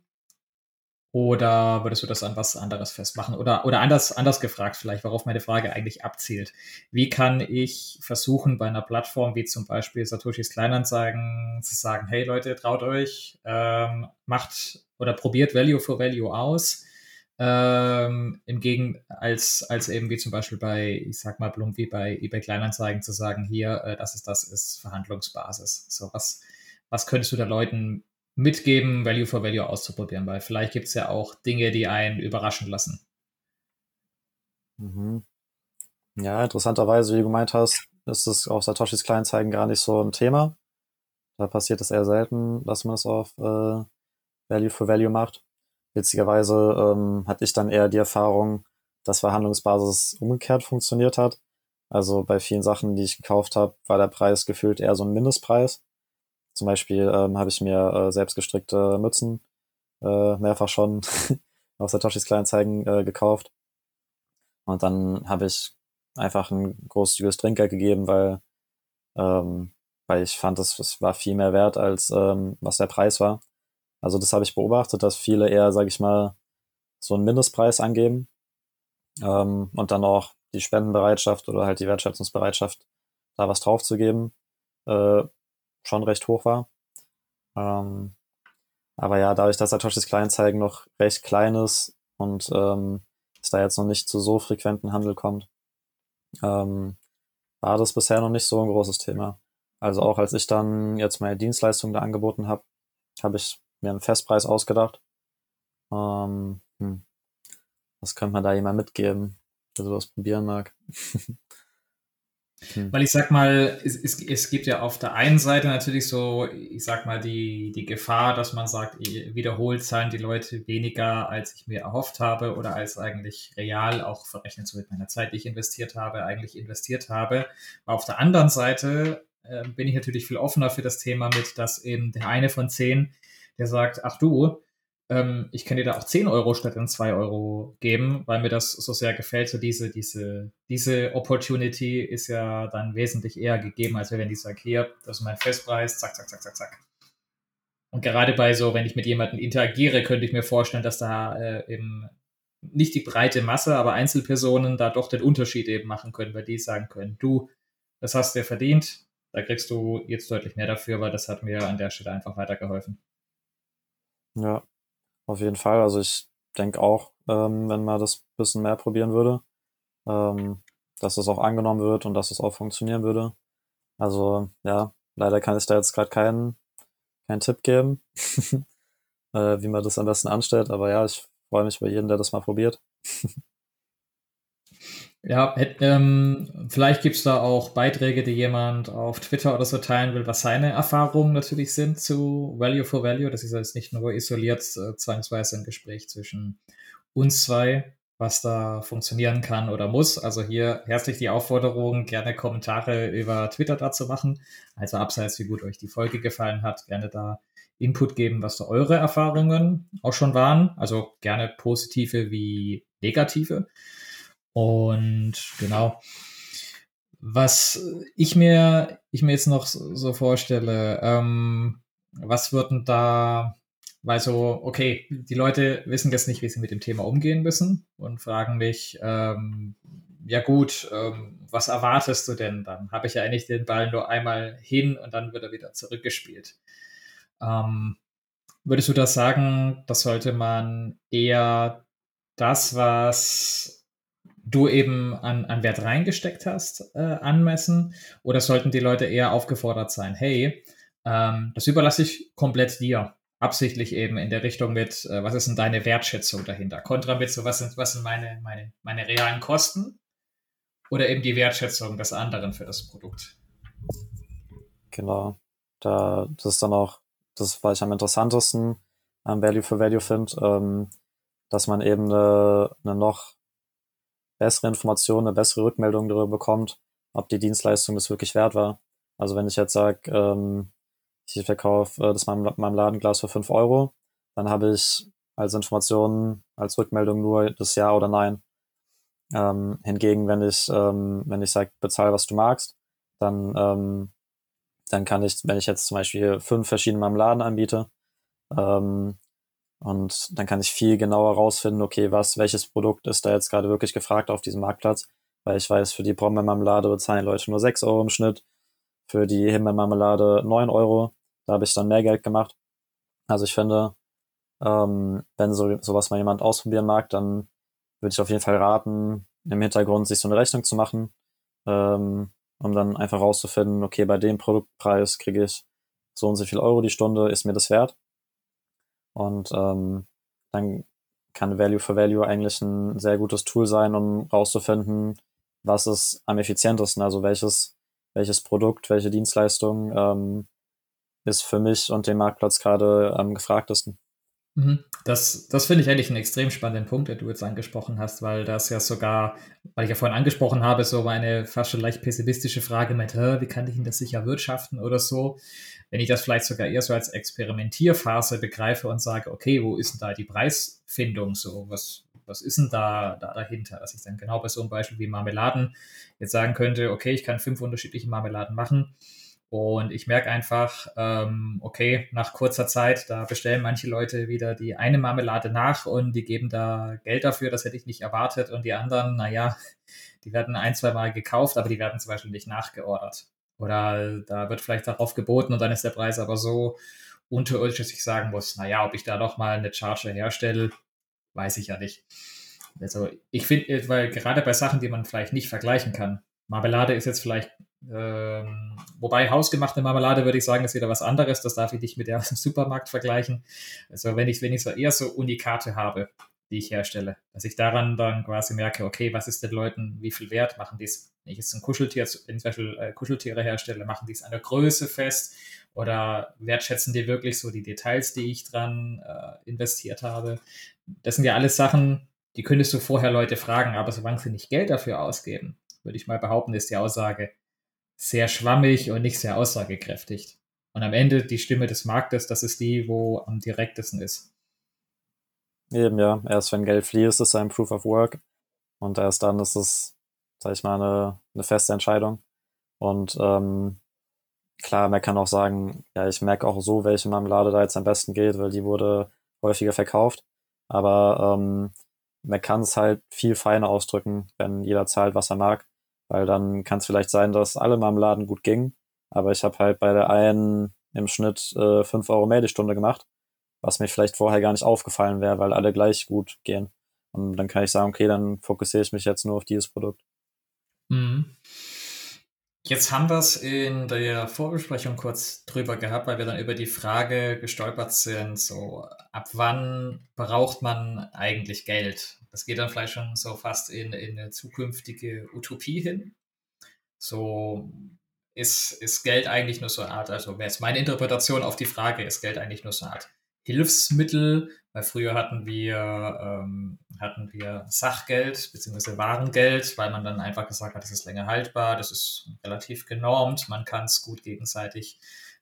Oder würdest du das an was anderes festmachen? Oder, oder anders, anders gefragt vielleicht, worauf meine Frage eigentlich abzielt. Wie kann ich versuchen, bei einer Plattform wie zum Beispiel Satoshis Kleinanzeigen zu sagen, hey Leute, traut euch, ähm, macht oder probiert Value for Value aus. Ähm, Im Gegen als, als eben wie zum Beispiel bei, ich sag mal, Blum wie bei eBay Kleinanzeigen zu sagen, hier, äh, das ist das, ist Verhandlungsbasis. So, was, was könntest du da Leuten mitgeben, Value for Value auszuprobieren, weil vielleicht gibt es ja auch Dinge, die einen überraschen lassen.
Mhm. Ja, interessanterweise, wie du gemeint hast, ist es auf Satoshis Kleinzeigen gar nicht so ein Thema. Da passiert es eher selten, dass man es auf äh, Value for Value macht. Witzigerweise ähm, hatte ich dann eher die Erfahrung, dass Verhandlungsbasis umgekehrt funktioniert hat. Also bei vielen Sachen, die ich gekauft habe, war der Preis gefühlt eher so ein Mindestpreis. Zum Beispiel ähm, habe ich mir äh, selbst gestrickte Mützen äh, mehrfach schon auf Satoshis Kleinanzeigen äh, gekauft. Und dann habe ich einfach ein großzügiges Trinkgeld gegeben, weil, ähm, weil ich fand, das war viel mehr wert, als ähm, was der Preis war. Also das habe ich beobachtet, dass viele eher, sage ich mal, so einen Mindestpreis angeben ähm, und dann auch die Spendenbereitschaft oder halt die Wertschätzungsbereitschaft, da was draufzugeben, äh, schon recht hoch war. Ähm, aber ja, dadurch, dass Satoshis Kleinzeigen noch recht klein ist und ähm, es da jetzt noch nicht zu so frequenten Handel kommt, ähm, war das bisher noch nicht so ein großes Thema. Also auch als ich dann jetzt meine Dienstleistung da angeboten habe, habe ich mir einen Festpreis ausgedacht. Ähm, hm. Was könnte man da jemand mitgeben, der sowas probieren mag?
Hm. Weil ich sag mal, es, es, es gibt ja auf der einen Seite natürlich so, ich sag mal, die, die Gefahr, dass man sagt, wiederholt zahlen die Leute weniger, als ich mir erhofft habe oder als eigentlich real, auch verrechnet so mit meiner Zeit, die ich investiert habe, eigentlich investiert habe. Aber auf der anderen Seite äh, bin ich natürlich viel offener für das Thema mit, dass eben der eine von zehn, der sagt, ach du, ähm, ich kann dir da auch 10 Euro statt in 2 Euro geben, weil mir das so sehr gefällt. So diese, diese, diese Opportunity ist ja dann wesentlich eher gegeben, als wenn ich sage, hier, das ist mein Festpreis, zack, zack, zack, zack, zack. Und gerade bei so, wenn ich mit jemandem interagiere, könnte ich mir vorstellen, dass da äh, eben nicht die breite Masse, aber Einzelpersonen da doch den Unterschied eben machen können, weil die sagen können, du, das hast du verdient, da kriegst du jetzt deutlich mehr dafür, weil das hat mir an der Stelle einfach weitergeholfen.
Ja, auf jeden Fall. Also ich denke auch, ähm, wenn man das bisschen mehr probieren würde, ähm, dass es auch angenommen wird und dass es auch funktionieren würde. Also ja, leider kann ich da jetzt gerade keinen keinen Tipp geben, äh, wie man das am besten anstellt. Aber ja, ich freue mich bei jedem, der das mal probiert.
Ja, ähm, vielleicht gibt es da auch Beiträge, die jemand auf Twitter oder so teilen will, was seine Erfahrungen natürlich sind zu Value for Value. Das ist jetzt nicht nur isoliert äh, zwangsweise ein Gespräch zwischen uns zwei, was da funktionieren kann oder muss. Also hier herzlich die Aufforderung, gerne Kommentare über Twitter dazu machen. Also abseits, wie gut euch die Folge gefallen hat, gerne da Input geben, was da eure Erfahrungen auch schon waren. Also gerne positive wie negative. Und genau. Was ich mir, ich mir jetzt noch so vorstelle, ähm, was würden da, weil so, okay, die Leute wissen jetzt nicht, wie sie mit dem Thema umgehen müssen und fragen mich, ähm, ja gut, ähm, was erwartest du denn dann? Habe ich ja eigentlich den Ball nur einmal hin und dann wird er wieder zurückgespielt. Ähm, Würdest du das sagen, das sollte man eher das, was du eben an, an Wert reingesteckt hast, äh, anmessen? Oder sollten die Leute eher aufgefordert sein, hey, ähm, das überlasse ich komplett dir? Absichtlich eben in der Richtung mit, äh, was ist denn deine Wertschätzung dahinter? Kontra mit so, was sind, was sind meine, meine, meine realen Kosten? Oder eben die Wertschätzung des anderen für das Produkt?
Genau. Da, das ist dann auch, das, was ich am interessantesten am Value for Value finde, ähm, dass man eben eine, eine noch bessere Information, eine bessere Rückmeldung darüber bekommt, ob die Dienstleistung das wirklich wert war. Also wenn ich jetzt sage, ähm, ich verkaufe äh, das Marmeladenglas für fünf Euro, dann habe ich als Information, als Rückmeldung nur das Ja oder Nein. Ähm, hingegen, wenn ich, ähm, wenn ich sage, bezahl, was du magst, dann, ähm, dann kann ich, wenn ich jetzt zum Beispiel fünf verschiedene Marmeladen anbiete, ähm, und dann kann ich viel genauer rausfinden, okay, was, welches Produkt ist da jetzt gerade wirklich gefragt auf diesem Marktplatz, weil ich weiß, für die Brombeermarmelade bezahlen Leute nur sechs Euro im Schnitt, für die Himbeermarmelade neun Euro, da habe ich dann mehr Geld gemacht. Also ich finde, ähm, wenn so sowas mal jemand ausprobieren mag, dann würde ich auf jeden Fall raten, im Hintergrund sich so eine Rechnung zu machen, ähm, um dann einfach rauszufinden, okay, bei dem Produktpreis kriege ich so und so viel Euro die Stunde, ist mir das wert? Und ähm, dann kann Value for Value eigentlich ein sehr gutes Tool sein, um rauszufinden, was ist am effizientesten, also welches, welches Produkt, welche Dienstleistung ähm, ist für mich und den Marktplatz gerade am gefragtesten.
Mhm. Das, das finde ich eigentlich einen extrem spannenden Punkt, den du jetzt angesprochen hast, weil das ja sogar, weil ich ja vorhin angesprochen habe, so meine fast schon leicht pessimistische Frage mit, wie kann ich denn das sicher wirtschaften oder so, wenn ich das vielleicht sogar eher so als Experimentierphase begreife und sage, okay, wo ist denn da die Preisfindung so, was, was ist denn da, da dahinter, dass ich dann genau bei so einem Beispiel wie Marmeladen jetzt sagen könnte, okay, ich kann fünf unterschiedliche Marmeladen machen, und ich merke einfach, ähm, okay, nach kurzer Zeit, da bestellen manche Leute wieder die eine Marmelade nach und die geben da Geld dafür, das hätte ich nicht erwartet. Und die anderen, naja, die werden ein, zwei Mal gekauft, aber die werden zum Beispiel nicht nachgeordert. Oder da wird vielleicht darauf geboten und dann ist der Preis aber so unterirdisch, dass ich sagen muss, naja, ob ich da noch mal eine Charge herstelle, weiß ich ja nicht. Also ich finde, weil gerade bei Sachen, die man vielleicht nicht vergleichen kann, Marmelade ist jetzt vielleicht ähm, wobei hausgemachte Marmelade würde ich sagen, ist wieder was anderes. Das darf ich nicht mit der aus dem Supermarkt vergleichen. Also wenn ich, so eher so Unikate habe, die ich herstelle, dass ich daran dann quasi merke, okay, was ist den Leuten, wie viel Wert machen die es? Wenn ich jetzt ein Kuscheltier, zum Beispiel äh, Kuscheltiere herstelle, machen die es an der Größe fest oder wertschätzen die wirklich so die Details, die ich dran äh, investiert habe? Das sind ja alles Sachen, die könntest du vorher Leute fragen, aber solange sie nicht Geld dafür ausgeben, würde ich mal behaupten, ist die Aussage, sehr schwammig und nicht sehr aussagekräftig. Und am Ende die Stimme des Marktes, das ist die, wo am direktesten ist.
Eben, ja. Erst wenn Geld fließt, ist es ein Proof of Work. Und erst dann ist es, sag ich mal, eine, eine feste Entscheidung. Und ähm, klar, man kann auch sagen, ja, ich merke auch so, welche Marmelade da jetzt am besten geht, weil die wurde häufiger verkauft. Aber ähm, man kann es halt viel feiner ausdrücken, wenn jeder zahlt, was er mag. Weil dann kann es vielleicht sein, dass alle Marmeladen gut gingen, aber ich habe halt bei der einen im Schnitt äh, 5 Euro mehr die Stunde gemacht, was mir vielleicht vorher gar nicht aufgefallen wäre, weil alle gleich gut gehen. Und dann kann ich sagen, okay, dann fokussiere ich mich jetzt nur auf dieses Produkt.
Mhm. Jetzt haben wir es in der Vorbesprechung kurz drüber gehabt, weil wir dann über die Frage gestolpert sind, so ab wann braucht man eigentlich Geld? Das geht dann vielleicht schon so fast in, in eine zukünftige Utopie hin. So ist, ist Geld eigentlich nur so eine Art, also wäre es meine Interpretation auf die Frage, ist Geld eigentlich nur so eine Art Hilfsmittel, weil früher hatten wir, ähm, hatten wir Sachgeld bzw. Warengeld, weil man dann einfach gesagt hat, das ist länger haltbar, das ist relativ genormt, man kann es gut gegenseitig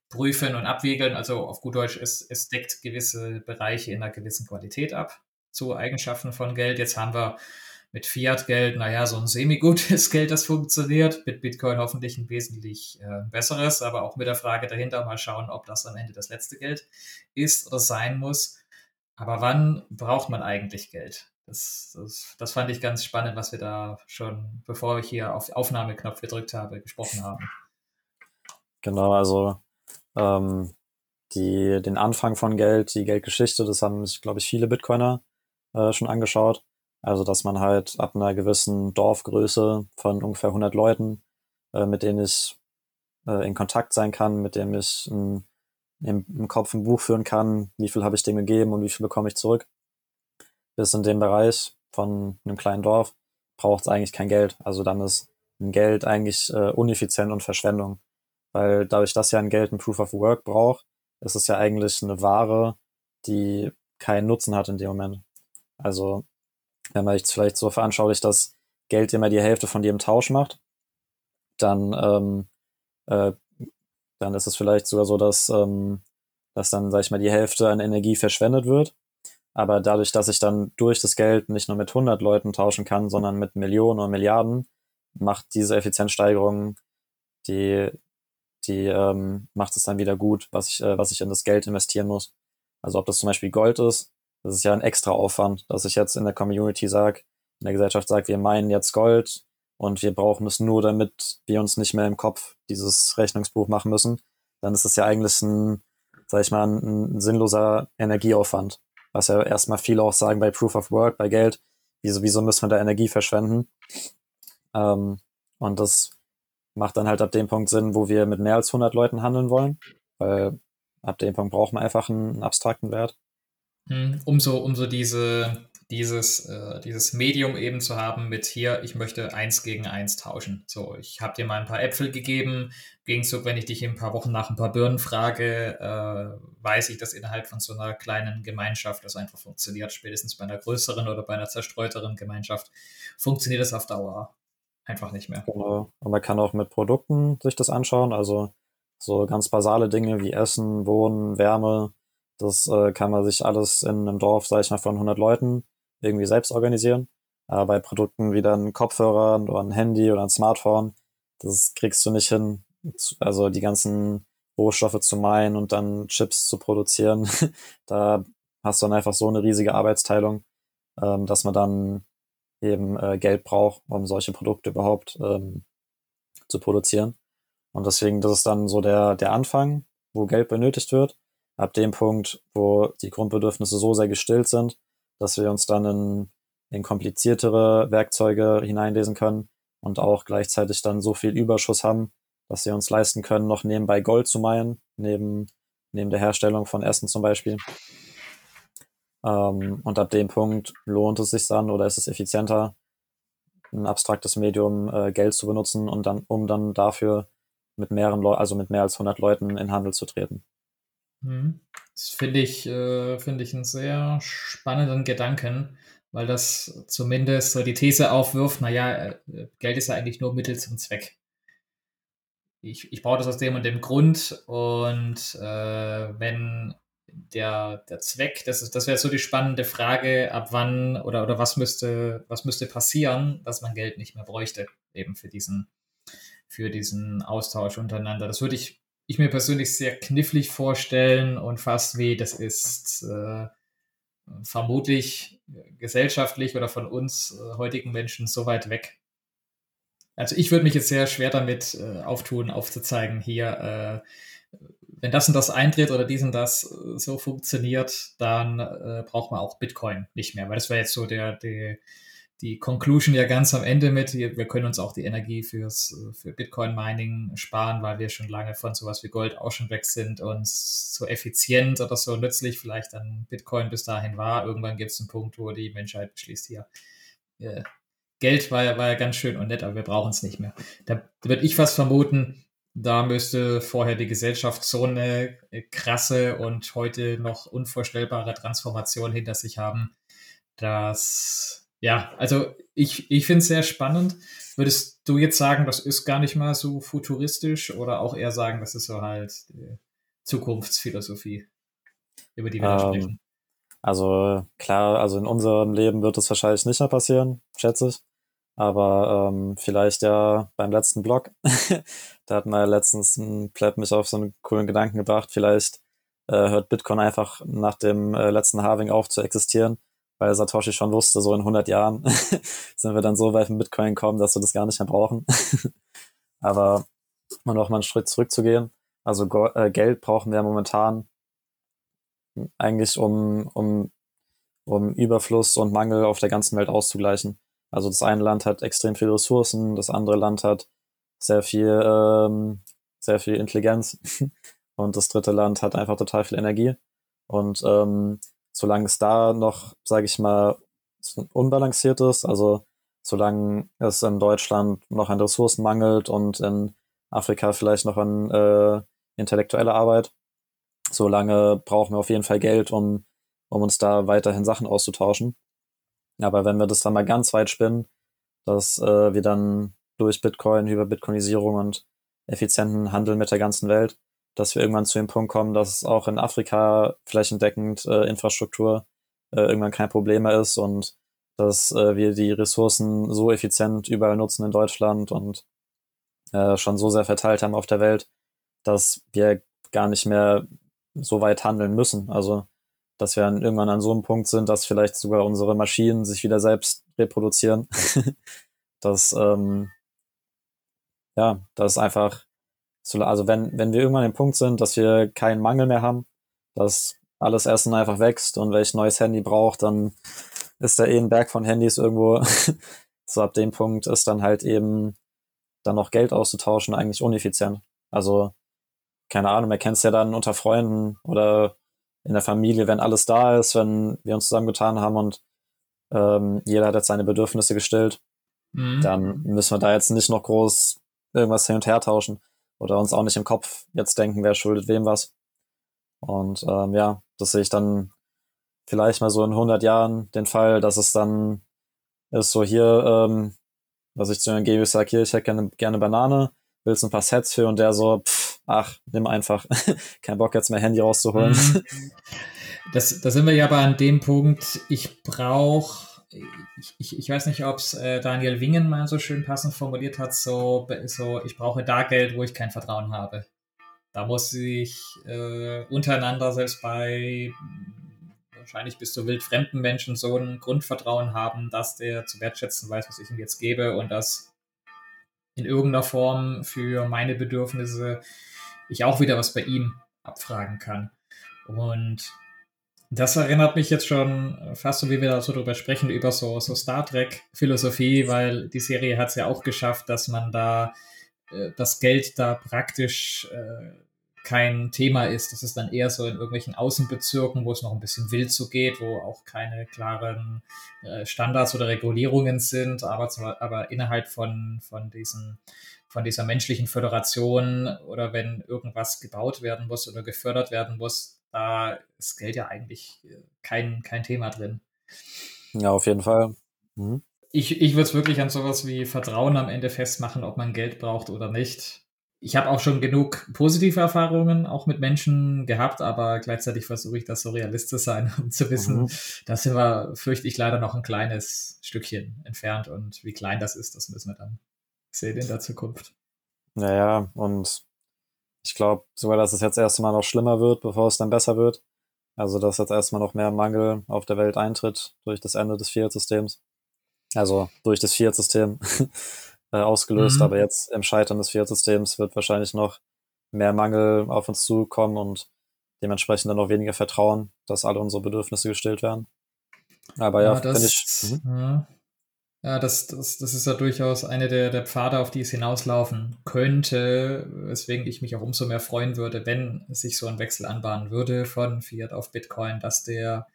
prüfen und abwiegeln. Also auf gut Deutsch, es, es deckt gewisse Bereiche in einer gewissen Qualität ab zu Eigenschaften von Geld. Jetzt haben wir mit Fiat-Geld, naja, so ein semi-gutes Geld, das funktioniert. Mit Bitcoin hoffentlich ein wesentlich äh, besseres, aber auch mit der Frage dahinter mal schauen, ob das am Ende das letzte Geld ist oder sein muss. Aber wann braucht man eigentlich Geld? Das, das, das fand ich ganz spannend, was wir da schon, bevor ich hier auf Aufnahmeknopf gedrückt habe, gesprochen haben.
Genau, also ähm, die, den Anfang von Geld, die Geldgeschichte, das haben sich, glaube ich, viele Bitcoiner äh, schon angeschaut. Also, dass man halt ab einer gewissen Dorfgröße von ungefähr 100 Leuten, äh, mit denen ich äh, in Kontakt sein kann, mit dem ich ein, im, im Kopf ein Buch führen kann, wie viel habe ich dem gegeben und wie viel bekomme ich zurück. Bis in dem Bereich von einem kleinen Dorf braucht es eigentlich kein Geld. Also dann ist ein Geld eigentlich äh, uneffizient und Verschwendung. Weil dadurch, dass ja ein Geld ein Proof of Work braucht, ist es ja eigentlich eine Ware, die keinen Nutzen hat in dem Moment. Also wenn man sich vielleicht so veranschaulicht, dass Geld immer die Hälfte von jedem Tausch macht, dann, ähm, äh, dann ist es vielleicht sogar so, dass, ähm, dass dann, sag ich mal, die Hälfte an Energie verschwendet wird. Aber dadurch, dass ich dann durch das Geld nicht nur mit 100 Leuten tauschen kann, sondern mit Millionen und Milliarden, macht diese Effizienzsteigerung, die, die ähm, macht es dann wieder gut, was ich, äh, was ich in das Geld investieren muss. Also ob das zum Beispiel Gold ist, das ist ja ein extra Aufwand, dass ich jetzt in der Community sage, in der Gesellschaft sage, wir meinen jetzt Gold und wir brauchen es nur, damit wir uns nicht mehr im Kopf dieses Rechnungsbuch machen müssen. Dann ist es ja eigentlich ein, sag ich mal, ein, ein sinnloser Energieaufwand. Was ja erstmal viele auch sagen bei Proof of Work, bei Geld, wieso, wieso müssen wir da Energie verschwenden? Ähm, und das macht dann halt ab dem Punkt Sinn, wo wir mit mehr als 100 Leuten handeln wollen, weil ab dem Punkt braucht man einfach einen, einen abstrakten Wert.
Hm, umso, umso diese, dieses, äh, dieses Medium eben zu haben mit hier, ich möchte eins gegen eins tauschen. So, ich habe dir mal ein paar Äpfel gegeben. Gegenzug, wenn ich dich in ein paar Wochen nach ein paar Birnen frage, äh, weiß ich, dass innerhalb von so einer kleinen Gemeinschaft das einfach funktioniert. Spätestens bei einer größeren oder bei einer zerstreuteren Gemeinschaft funktioniert das auf Dauer einfach nicht mehr.
Genau. Und man kann auch mit Produkten sich das anschauen. Also so ganz basale Dinge wie Essen, Wohnen, Wärme. Das äh, kann man sich alles in einem Dorf, sag ich mal, von 100 Leuten irgendwie selbst organisieren. Aber bei Produkten wie dann Kopfhörer oder ein Handy oder ein Smartphone, das kriegst du nicht hin. Also die ganzen Rohstoffe zu meinen und dann Chips zu produzieren. da hast du dann einfach so eine riesige Arbeitsteilung, ähm, dass man dann eben äh, Geld braucht, um solche Produkte überhaupt ähm, zu produzieren. Und deswegen, das ist dann so der, der Anfang, wo Geld benötigt wird. Ab dem Punkt, wo die Grundbedürfnisse so sehr gestillt sind, dass wir uns dann in, in kompliziertere Werkzeuge hineinlesen können und auch gleichzeitig dann so viel Überschuss haben, dass wir uns leisten können, noch nebenbei Gold zu meinen, neben, neben der Herstellung von Essen zum Beispiel. Ähm, und ab dem Punkt lohnt es sich dann oder ist es effizienter, ein abstraktes Medium äh, Geld zu benutzen und dann, um dann dafür mit mehreren Leuten, also mit mehr als 100 Leuten in Handel zu treten.
Mhm. Das finde ich, äh, ich einen sehr spannenden Gedanken, weil das zumindest so die These aufwirft, naja, äh, Geld ist ja eigentlich nur Mittel zum Zweck. Ich, ich brauche das aus dem und dem Grund und äh, wenn der, der Zweck, das, das wäre so die spannende Frage, ab wann oder, oder was müsste, was müsste passieren, dass man Geld nicht mehr bräuchte, eben für diesen, für diesen Austausch untereinander. Das würde ich, ich mir persönlich sehr knifflig vorstellen und fast wie, das ist äh, vermutlich gesellschaftlich oder von uns äh, heutigen Menschen so weit weg. Also ich würde mich jetzt sehr schwer damit äh, auftun, aufzuzeigen, hier, äh, wenn das und das eintritt oder dies und das äh, so funktioniert, dann äh, braucht man auch Bitcoin nicht mehr, weil das wäre jetzt so der, der, die Conclusion ja ganz am Ende mit, wir können uns auch die Energie fürs, für Bitcoin-Mining sparen, weil wir schon lange von sowas wie Gold auch schon weg sind und so effizient oder so nützlich vielleicht dann Bitcoin bis dahin war. Irgendwann gibt es einen Punkt, wo die Menschheit beschließt hier, äh, Geld war ja, war ja ganz schön und nett, aber wir brauchen es nicht mehr. Da würde ich fast vermuten, da müsste vorher die Gesellschaft so eine krasse und heute noch unvorstellbare Transformation hinter sich haben, dass, ja, also ich, ich finde es sehr spannend. Würdest du jetzt sagen, das ist gar nicht mal so futuristisch oder auch eher sagen, das ist so halt Zukunftsphilosophie, über die wir ähm, sprechen?
Also klar, also in unserem Leben wird es wahrscheinlich nicht mehr passieren, schätze ich. Aber ähm, vielleicht ja beim letzten Blog, da hat mal letztens ein Pleb mich auf so einen coolen Gedanken gebracht, vielleicht äh, hört Bitcoin einfach nach dem äh, letzten Halving auf zu existieren, weil Satoshi schon wusste, so in 100 Jahren sind wir dann so weit mit Bitcoin gekommen, dass wir das gar nicht mehr brauchen. Aber um noch mal einen Schritt zurückzugehen, also äh, Geld brauchen wir momentan eigentlich um, um, um Überfluss und Mangel auf der ganzen Welt auszugleichen. Also das eine Land hat extrem viele Ressourcen, das andere Land hat sehr viel, ähm, sehr viel Intelligenz und das dritte Land hat einfach total viel Energie. Und ähm, solange es da noch, sage ich mal, unbalanciert ist, also solange es in Deutschland noch an Ressourcen mangelt und in Afrika vielleicht noch an äh, intellektueller Arbeit, solange brauchen wir auf jeden Fall Geld, um, um uns da weiterhin Sachen auszutauschen. Aber wenn wir das dann mal ganz weit spinnen, dass äh, wir dann durch Bitcoin, über Bitcoinisierung und effizienten Handel mit der ganzen Welt, dass wir irgendwann zu dem Punkt kommen, dass auch in Afrika flächendeckend äh, Infrastruktur äh, irgendwann kein Problem mehr ist und dass äh, wir die Ressourcen so effizient überall nutzen in Deutschland und äh, schon so sehr verteilt haben auf der Welt, dass wir gar nicht mehr so weit handeln müssen. Also, dass wir dann irgendwann an so einem Punkt sind, dass vielleicht sogar unsere Maschinen sich wieder selbst reproduzieren. dass, ähm, ja, das ist einfach, also wenn, wenn wir irgendwann an dem Punkt sind, dass wir keinen Mangel mehr haben, dass alles Essen einfach wächst und welch neues Handy braucht, dann ist da eh ein Berg von Handys irgendwo. so ab dem Punkt ist dann halt eben dann noch Geld auszutauschen eigentlich uneffizient. Also keine Ahnung, man kennt es ja dann unter Freunden oder in der Familie, wenn alles da ist, wenn wir uns zusammengetan haben und ähm, jeder hat jetzt seine Bedürfnisse gestillt, mhm. dann müssen wir da jetzt nicht noch groß irgendwas hin und her tauschen oder uns auch nicht im Kopf jetzt denken, wer schuldet wem was. Und ähm, ja, das sehe ich dann vielleicht mal so in 100 Jahren den Fall, dass es dann ist so hier, ähm, dass ich zu ihm gebe, sage, hier, ich hätte gerne, gerne Banane, willst ein paar Sets für und der so, pff, ach, nimm einfach. Kein Bock jetzt mehr Handy rauszuholen. Mhm.
Das, da sind wir ja aber an dem Punkt, ich brauche, ich, ich, ich weiß nicht, ob es äh, Daniel Wingen mal so schön passend formuliert hat, so, so ich brauche da Geld, wo ich kein Vertrauen habe. Da muss ich äh, untereinander, selbst bei wahrscheinlich bis zu wildfremden Menschen, so ein Grundvertrauen haben, dass der zu wertschätzen weiß, was ich ihm jetzt gebe und dass in irgendeiner Form für meine Bedürfnisse ich auch wieder was bei ihm abfragen kann. Und das erinnert mich jetzt schon fast so, wie wir da so drüber sprechen, über so, so Star Trek-Philosophie, weil die Serie hat es ja auch geschafft, dass man da äh, das Geld da praktisch äh, kein Thema ist. Das ist dann eher so in irgendwelchen Außenbezirken, wo es noch ein bisschen wild zugeht, wo auch keine klaren äh, Standards oder Regulierungen sind, aber, zwar, aber innerhalb von, von, diesen, von dieser menschlichen Föderation oder wenn irgendwas gebaut werden muss oder gefördert werden muss, da ist Geld ja eigentlich äh, kein, kein Thema drin.
Ja, auf jeden Fall. Mhm.
Ich, ich würde es wirklich an sowas wie Vertrauen am Ende festmachen, ob man Geld braucht oder nicht ich habe auch schon genug positive Erfahrungen auch mit Menschen gehabt, aber gleichzeitig versuche ich das so realistisch sein, um zu wissen, mhm. da sind wir, fürchte ich, leider noch ein kleines Stückchen entfernt und wie klein das ist, das müssen wir dann sehen in der Zukunft.
Naja, und ich glaube sogar, dass es jetzt erstmal noch schlimmer wird, bevor es dann besser wird. Also, dass jetzt erstmal noch mehr Mangel auf der Welt eintritt durch das Ende des Fiat-Systems. Also durch das Fiat-System. äh, ausgelöst, mhm. aber jetzt im Scheitern des Fiat-Systems wird wahrscheinlich noch mehr Mangel auf uns zukommen und dementsprechend dann noch weniger Vertrauen, dass alle unsere Bedürfnisse gestillt werden. Aber ja, ja finde ich.
Mhm. Ja. Ja, das, das, das ist ja durchaus eine der, der Pfade, auf die es hinauslaufen könnte, weswegen ich mich auch umso mehr freuen würde, wenn sich so ein Wechsel anbahnen würde von Fiat auf Bitcoin, dass der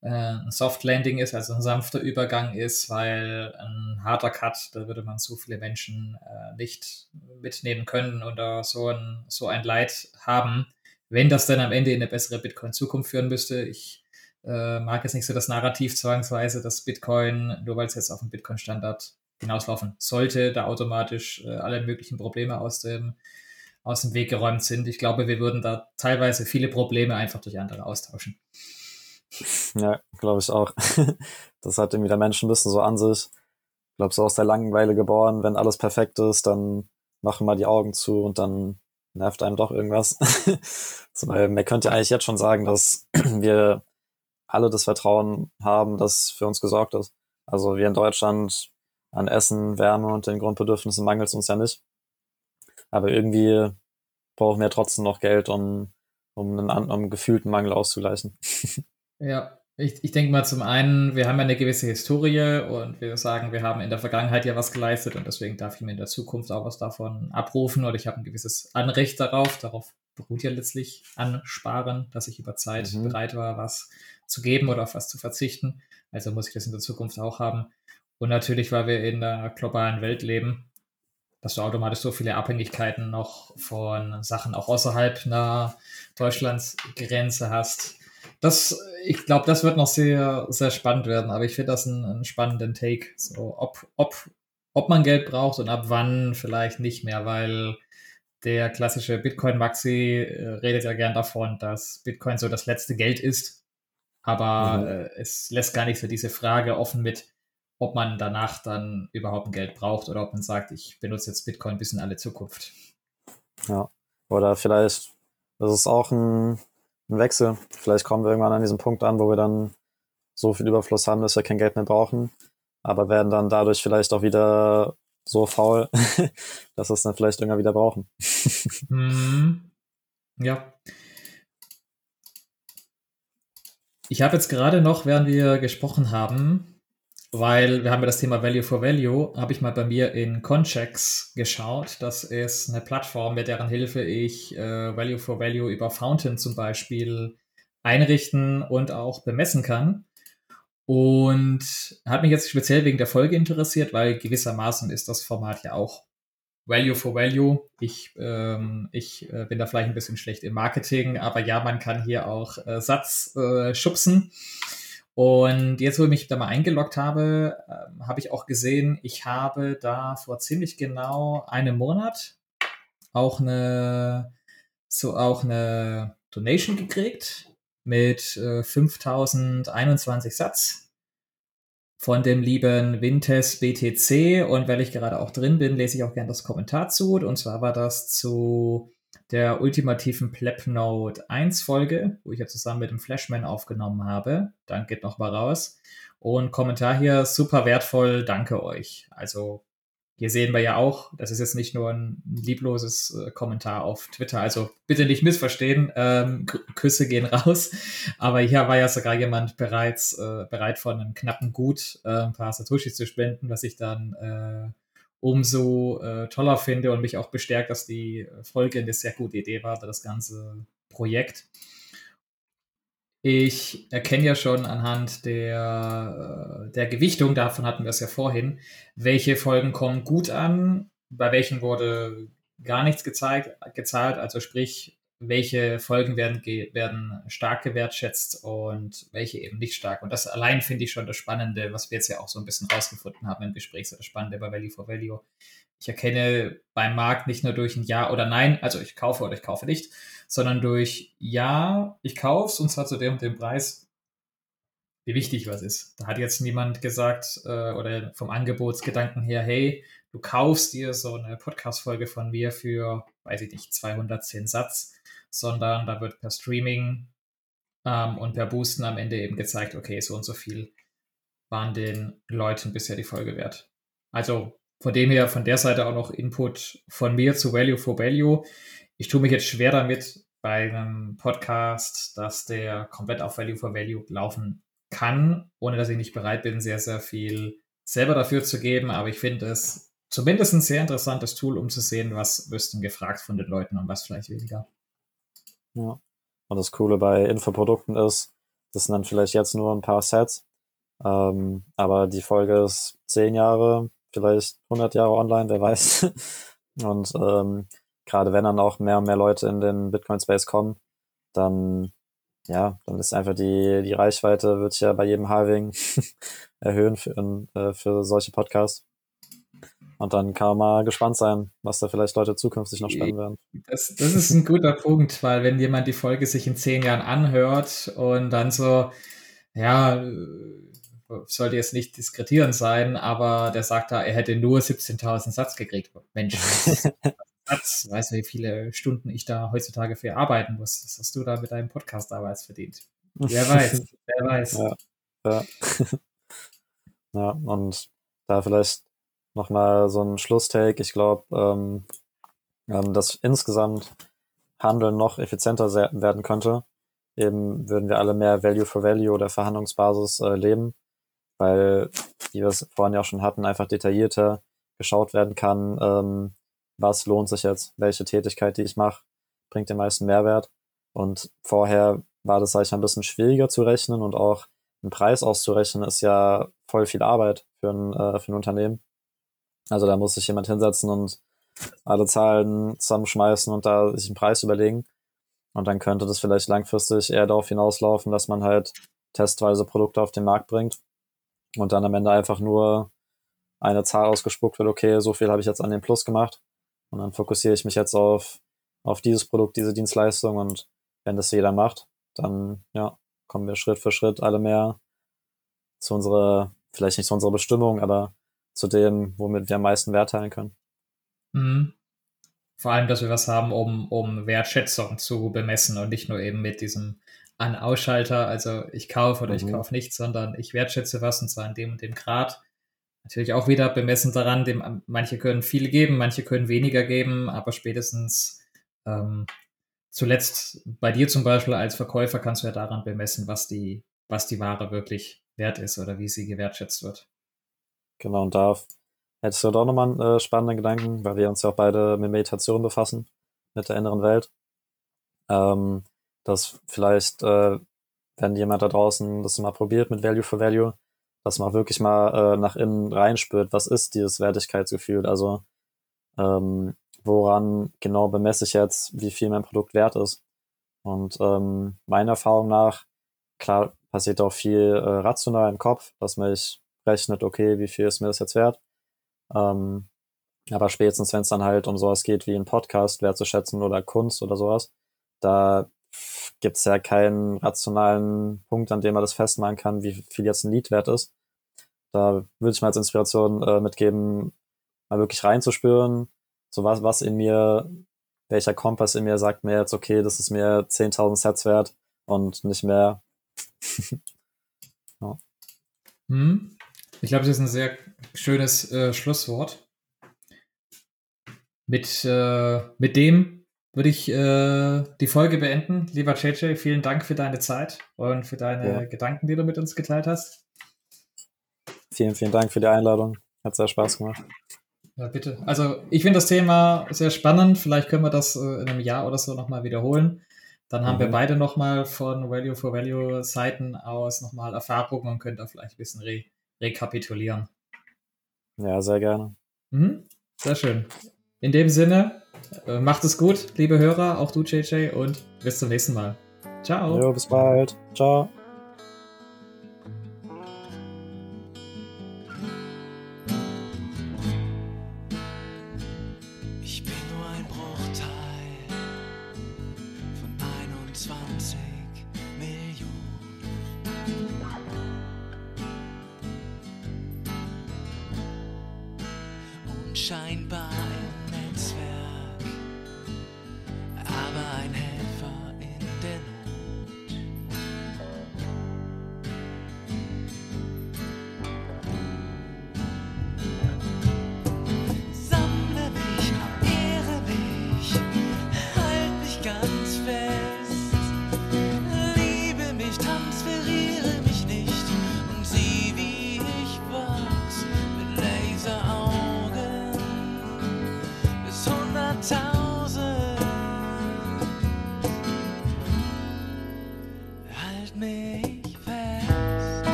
äh, ein Soft Landing ist, also ein sanfter Übergang ist, weil ein harter Cut, da würde man so viele Menschen äh, nicht mitnehmen können oder so ein, so ein Leid haben, wenn das dann am Ende in eine bessere Bitcoin-Zukunft führen müsste. Ich äh, mag jetzt nicht so das Narrativ zwangsweise, dass Bitcoin, nur weil es jetzt auf dem Bitcoin-Standard hinauslaufen sollte, da automatisch äh, alle möglichen Probleme aus dem, aus dem Weg geräumt sind. Ich glaube, wir würden da teilweise viele Probleme einfach durch andere austauschen.
Ja, glaube ich auch. Das hat irgendwie der Mensch ein bisschen so an sich. Ich glaube, so aus der Langeweile geboren, wenn alles perfekt ist, dann machen wir die Augen zu und dann nervt einem doch irgendwas. weil man könnte ja eigentlich jetzt schon sagen, dass wir alle das Vertrauen haben, dass für uns gesorgt ist. Also wir in Deutschland an Essen, Wärme und den Grundbedürfnissen mangelt es uns ja nicht. Aber irgendwie brauchen wir trotzdem noch Geld, um um einen, um einen gefühlten Mangel auszugleichen.
Ja, ich, ich denke mal zum einen, wir haben ja eine gewisse Historie und wir sagen, wir haben in der Vergangenheit ja was geleistet und deswegen darf ich mir in der Zukunft auch was davon abrufen oder ich habe ein gewisses Anrecht darauf. Darauf beruht ja letztlich Ansparen, dass ich über Zeit mhm. bereit war, was zu geben oder auf was zu verzichten. Also muss ich das in der Zukunft auch haben. Und natürlich, weil wir in der globalen Welt leben, dass du automatisch so viele Abhängigkeiten noch von Sachen auch außerhalb einer Deutschlandsgrenze hast das, ich glaube, das wird noch sehr, sehr spannend werden, aber ich finde das einen, einen, spannenden Take. So, ob, ob, ob man Geld braucht und ab wann vielleicht nicht mehr, weil der klassische Bitcoin-Maxi äh, redet ja gern davon, dass Bitcoin so das letzte Geld ist. Aber mhm. äh, es lässt gar nicht so diese Frage offen mit, ob man danach dann überhaupt ein Geld braucht oder ob man sagt, ich benutze jetzt Bitcoin bis in alle Zukunft.
Ja, oder vielleicht, das ist auch ein ein Wechsel. Vielleicht kommen wir irgendwann an diesen Punkt an, wo wir dann so viel Überfluss haben, dass wir kein Geld mehr brauchen, aber werden dann dadurch vielleicht auch wieder so faul, dass wir es dann vielleicht irgendwann wieder brauchen.
mm, ja. Ich habe jetzt gerade noch, während wir gesprochen haben, weil wir haben ja das Thema Value for Value, habe ich mal bei mir in Conchex geschaut. Das ist eine Plattform, mit deren Hilfe ich äh, Value for Value über Fountain zum Beispiel einrichten und auch bemessen kann. Und hat mich jetzt speziell wegen der Folge interessiert, weil gewissermaßen ist das Format ja auch Value for Value. Ich, ähm, ich äh, bin da vielleicht ein bisschen schlecht im Marketing, aber ja, man kann hier auch äh, Satz äh, schubsen. Und jetzt, wo ich mich da mal eingeloggt habe, äh, habe ich auch gesehen, ich habe da vor ziemlich genau einem Monat auch eine, so auch eine Donation gekriegt mit äh, 5021 Satz von dem lieben Wintes BTC. Und weil ich gerade auch drin bin, lese ich auch gerne das Kommentar zu. Und zwar war das zu der ultimativen Plebnode 1 Folge, wo ich ja zusammen mit dem Flashman aufgenommen habe. Dann geht noch mal raus. Und Kommentar hier, super wertvoll, danke euch. Also hier sehen wir ja auch, das ist jetzt nicht nur ein liebloses äh, Kommentar auf Twitter, also bitte nicht missverstehen, ähm, Küsse gehen raus, aber hier war ja sogar jemand bereits äh, bereit von einem knappen Gut äh, ein paar Satoshi zu spenden, was ich dann äh, umso äh, toller finde und mich auch bestärkt, dass die Folge eine sehr gute Idee war, das ganze Projekt. Ich erkenne ja schon anhand der, äh, der Gewichtung, davon hatten wir es ja vorhin, welche Folgen kommen gut an, bei welchen wurde gar nichts gezeigt, gezahlt, also sprich, welche Folgen werden, werden stark gewertschätzt und welche eben nicht stark. Und das allein finde ich schon das Spannende, was wir jetzt ja auch so ein bisschen rausgefunden haben im Gespräch, so das Spannende bei Value for Value. Ich erkenne beim Markt nicht nur durch ein Ja oder Nein, also ich kaufe oder ich kaufe nicht, sondern durch Ja, ich kaufe es und zwar zu dem und dem Preis, wie wichtig was ist. Da hat jetzt niemand gesagt äh, oder vom Angebotsgedanken her, hey, du kaufst dir so eine Podcast-Folge von mir für, weiß ich nicht, 210 Satz sondern da wird per Streaming ähm, und per Boosten am Ende eben gezeigt, okay, so und so viel waren den Leuten bisher die Folge wert. Also von dem her, von der Seite auch noch Input von mir zu Value for Value. Ich tue mich jetzt schwer damit bei einem Podcast, dass der komplett auf Value for Value laufen kann, ohne dass ich nicht bereit bin, sehr, sehr viel selber dafür zu geben. Aber ich finde es zumindest ein sehr interessantes Tool, um zu sehen, was wirst denn gefragt von den Leuten und was vielleicht weniger.
Ja. Und das Coole bei Infoprodukten ist, das sind dann vielleicht jetzt nur ein paar Sets, ähm, aber die Folge ist zehn Jahre, vielleicht 100 Jahre online, wer weiß. Und ähm, gerade wenn dann auch mehr und mehr Leute in den Bitcoin-Space kommen, dann ja, dann ist einfach die, die Reichweite wird ja bei jedem Halving erhöhen für, äh, für solche Podcasts. Und dann kann man mal gespannt sein, was da vielleicht Leute zukünftig noch spenden werden.
Das, das ist ein guter Punkt, weil wenn jemand die Folge sich in zehn Jahren anhört und dann so, ja, sollte jetzt nicht diskretieren sein, aber der sagt da, er hätte nur 17.000 Satz gekriegt. Mensch, Satz, weißt du, wie viele Stunden ich da heutzutage für arbeiten muss. Das hast du da mit deinem Podcast damals verdient. Wer weiß, wer weiß.
Ja, ja. ja und da vielleicht nochmal so ein Schlusstake. Ich glaube, ähm, ähm, dass insgesamt Handeln noch effizienter werden könnte. Eben würden wir alle mehr Value for Value oder Verhandlungsbasis äh, leben, weil, wie wir es vorhin ja auch schon hatten, einfach detaillierter geschaut werden kann, ähm, was lohnt sich jetzt, welche Tätigkeit, die ich mache, bringt den meisten Mehrwert. Und vorher war das, sag ich mal, ein bisschen schwieriger zu rechnen und auch einen Preis auszurechnen, ist ja voll viel Arbeit für ein, äh, für ein Unternehmen. Also da muss sich jemand hinsetzen und alle Zahlen zusammenschmeißen und da sich einen Preis überlegen. Und dann könnte das vielleicht langfristig eher darauf hinauslaufen, dass man halt testweise Produkte auf den Markt bringt und dann am Ende einfach nur eine Zahl ausgespuckt wird, okay, so viel habe ich jetzt an dem Plus gemacht und dann fokussiere ich mich jetzt auf, auf dieses Produkt, diese Dienstleistung und wenn das jeder macht, dann ja, kommen wir Schritt für Schritt alle mehr zu unserer, vielleicht nicht zu unserer Bestimmung, aber zu dem, womit wir am meisten Wert teilen können.
Mhm. Vor allem, dass wir was haben, um, um Wertschätzung zu bemessen und nicht nur eben mit diesem An-Ausschalter, also ich kaufe oder mhm. ich kaufe nichts, sondern ich wertschätze was und zwar in dem und dem Grad. Natürlich auch wieder bemessen daran, dem, manche können viel geben, manche können weniger geben, aber spätestens ähm, zuletzt bei dir zum Beispiel als Verkäufer kannst du ja daran bemessen, was die, was die Ware wirklich wert ist oder wie sie gewertschätzt wird.
Genau, und da hättest du doch nochmal einen äh, spannenden Gedanken, weil wir uns ja auch beide mit Meditation befassen, mit der inneren Welt. Ähm, dass vielleicht, äh, wenn jemand da draußen das mal probiert mit Value for Value, dass man wirklich mal äh, nach innen reinspürt, was ist dieses Wertigkeitsgefühl? Also ähm, woran genau bemesse ich jetzt, wie viel mein Produkt wert ist? Und ähm, meiner Erfahrung nach, klar, passiert auch viel äh, rational im Kopf, dass man rechnet, okay, wie viel ist mir das jetzt wert? Ähm, aber spätestens, wenn es dann halt um sowas geht wie ein Podcast wertzuschätzen oder Kunst oder sowas, da gibt es ja keinen rationalen Punkt, an dem man das festmachen kann, wie viel jetzt ein Lied wert ist. Da würde ich mal als Inspiration äh, mitgeben, mal wirklich reinzuspüren, so was, was in mir, welcher Kompass in mir sagt mir jetzt, okay, das ist mir 10.000 Sets wert und nicht mehr.
ja. hm. Ich glaube, das ist ein sehr schönes äh, Schlusswort. Mit, äh, mit dem würde ich äh, die Folge beenden. Lieber JJ, vielen Dank für deine Zeit und für deine ja. Gedanken, die du mit uns geteilt hast.
Vielen, vielen Dank für die Einladung. Hat sehr Spaß gemacht.
Ja, bitte. Also ich finde das Thema sehr spannend. Vielleicht können wir das äh, in einem Jahr oder so nochmal wiederholen. Dann haben mhm. wir beide nochmal von Value for Value Seiten aus nochmal Erfahrungen und können da vielleicht ein bisschen re rekapitulieren.
Ja, sehr gerne.
Mhm. Sehr schön. In dem Sinne, äh, macht es gut, liebe Hörer, auch du, JJ, und bis zum nächsten Mal. Ciao.
Jo, bis bald. Ciao.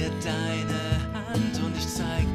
mir deine Hand und ich zeige.